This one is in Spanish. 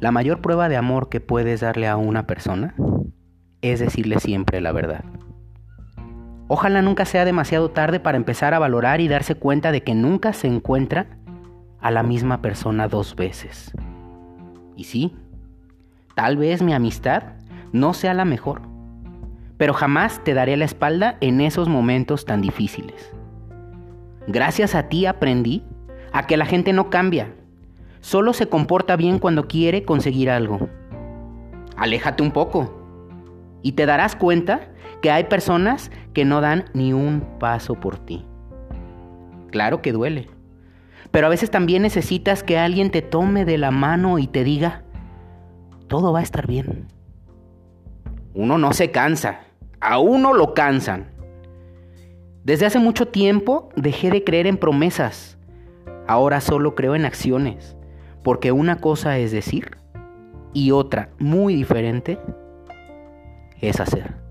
La mayor prueba de amor que puedes darle a una persona es decirle siempre la verdad. Ojalá nunca sea demasiado tarde para empezar a valorar y darse cuenta de que nunca se encuentra a la misma persona dos veces. Y sí, tal vez mi amistad no sea la mejor, pero jamás te daré la espalda en esos momentos tan difíciles. Gracias a ti aprendí a que la gente no cambia, solo se comporta bien cuando quiere conseguir algo. Aléjate un poco y te darás cuenta que hay personas que no dan ni un paso por ti. Claro que duele, pero a veces también necesitas que alguien te tome de la mano y te diga, todo va a estar bien. Uno no se cansa, a uno lo cansan. Desde hace mucho tiempo dejé de creer en promesas. Ahora solo creo en acciones, porque una cosa es decir y otra muy diferente es hacer.